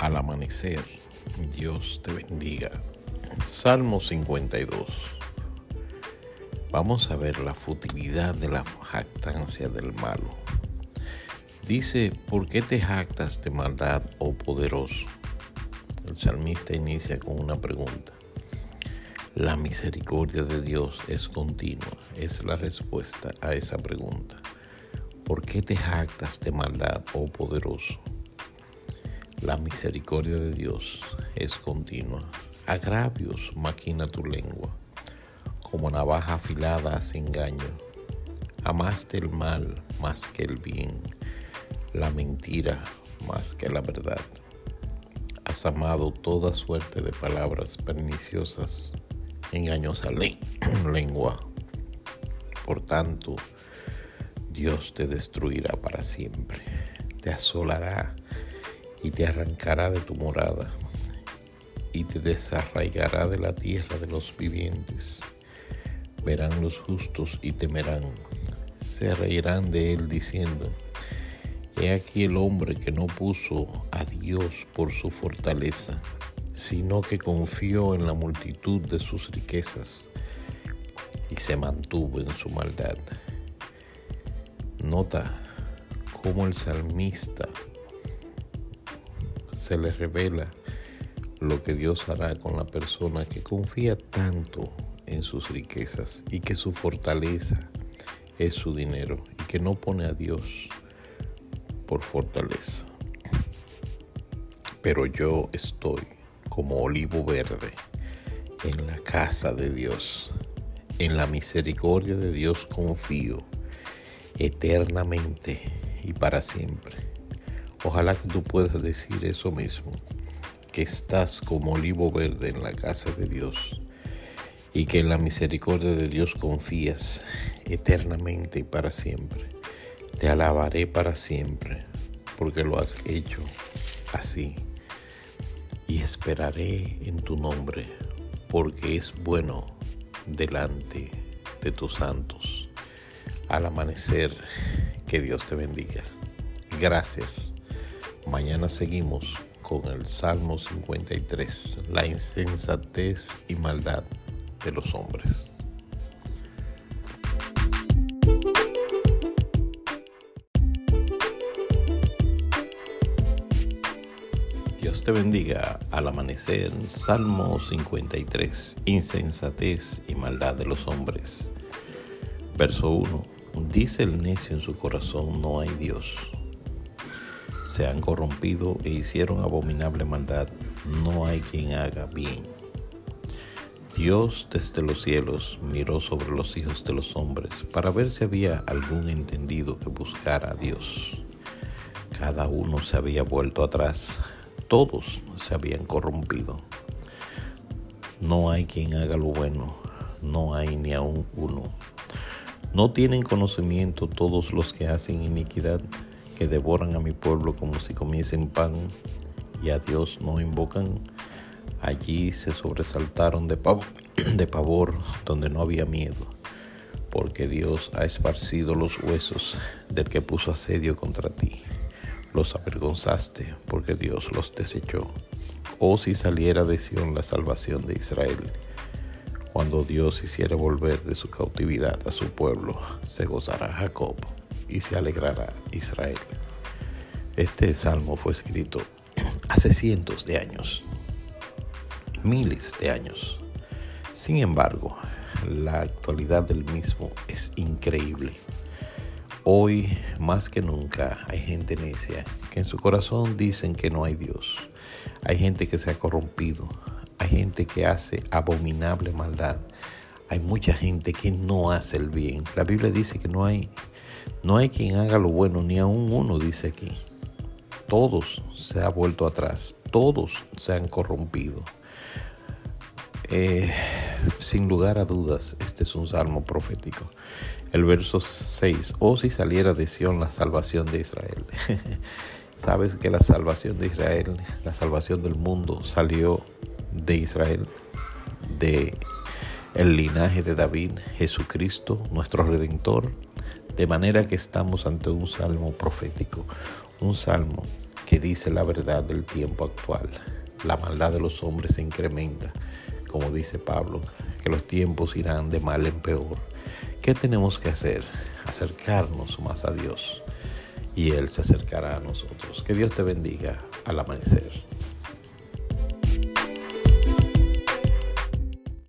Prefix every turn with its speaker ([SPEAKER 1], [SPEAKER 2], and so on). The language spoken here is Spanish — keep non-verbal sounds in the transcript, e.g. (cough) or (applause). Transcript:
[SPEAKER 1] al amanecer. Dios te bendiga. Salmo 52. Vamos a ver la futilidad de la jactancia del malo. Dice, ¿por qué te jactas de maldad, oh poderoso? El salmista inicia con una pregunta. La misericordia de Dios es continua, es la respuesta a esa pregunta. ¿Por qué te jactas de maldad, oh poderoso? La misericordia de Dios es continua. Agravios maquina tu lengua. Como navaja afilada hace engaño. Amaste el mal más que el bien. La mentira más que la verdad. Has amado toda suerte de palabras perniciosas. Engañosa (clears throat) lengua. Por tanto, Dios te destruirá para siempre. Te asolará y te arrancará de tu morada y te desarraigará de la tierra de los vivientes. Verán los justos y temerán, se reirán de él diciendo, He aquí el hombre que no puso a Dios por su fortaleza, sino que confió en la multitud de sus riquezas y se mantuvo en su maldad. Nota cómo el salmista se le revela lo que Dios hará con la persona que confía tanto en sus riquezas y que su fortaleza es su dinero y que no pone a Dios por fortaleza. Pero yo estoy como olivo verde en la casa de Dios. En la misericordia de Dios confío eternamente y para siempre. Ojalá que tú puedas decir eso mismo, que estás como olivo verde en la casa de Dios y que en la misericordia de Dios confías eternamente y para siempre. Te alabaré para siempre porque lo has hecho así y esperaré en tu nombre porque es bueno delante de tus santos. Al amanecer, que Dios te bendiga. Gracias Mañana seguimos con el Salmo 53, la insensatez y maldad de los hombres. Dios te bendiga al amanecer, Salmo 53, insensatez y maldad de los hombres. Verso 1, dice el necio en su corazón, no hay Dios se han corrompido e hicieron abominable maldad, no hay quien haga bien. Dios desde los cielos miró sobre los hijos de los hombres para ver si había algún entendido que buscara a Dios. Cada uno se había vuelto atrás, todos se habían corrompido. No hay quien haga lo bueno, no hay ni aun uno. No tienen conocimiento todos los que hacen iniquidad que devoran a mi pueblo como si comiesen pan y a Dios no invocan. Allí se sobresaltaron de pavor, (clears throat) de pavor donde no había miedo, porque Dios ha esparcido los huesos del que puso asedio contra ti. Los avergonzaste porque Dios los desechó. Oh si saliera de Sión la salvación de Israel. Cuando Dios hiciera volver de su cautividad a su pueblo, se gozará Jacob y se alegrará Israel. Este salmo fue escrito (clears throat) hace cientos de años, miles de años. Sin embargo, la actualidad del mismo es increíble. Hoy, más que nunca, hay gente necia que en su corazón dicen que no hay Dios. Hay gente que se ha corrompido. Hay gente que hace abominable maldad. Hay mucha gente que no hace el bien. La Biblia dice que no hay no hay quien haga lo bueno, ni aún uno, dice aquí. Todos se han vuelto atrás, todos se han corrompido. Eh, sin lugar a dudas, este es un salmo profético. El verso 6, oh si saliera de Sión la salvación de Israel. (laughs) Sabes que la salvación de Israel, la salvación del mundo salió de Israel, de el linaje de David, Jesucristo, nuestro redentor, de manera que estamos ante un salmo profético, un salmo que dice la verdad del tiempo actual. La maldad de los hombres se incrementa, como dice Pablo, que los tiempos irán de mal en peor. ¿Qué tenemos que hacer? Acercarnos más a Dios y Él se acercará a nosotros. Que Dios te bendiga al amanecer.